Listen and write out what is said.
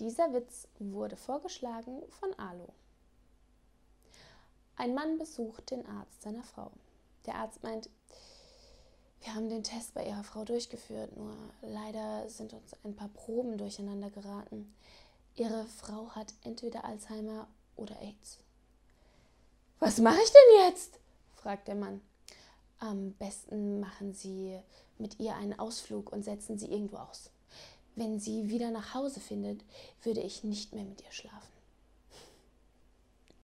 Dieser Witz wurde vorgeschlagen von Alo. Ein Mann besucht den Arzt seiner Frau. Der Arzt meint, wir haben den Test bei Ihrer Frau durchgeführt, nur leider sind uns ein paar Proben durcheinander geraten. Ihre Frau hat entweder Alzheimer oder AIDS. Was mache ich denn jetzt? fragt der Mann. Am besten machen Sie mit ihr einen Ausflug und setzen sie irgendwo aus. Wenn sie wieder nach Hause findet, würde ich nicht mehr mit ihr schlafen.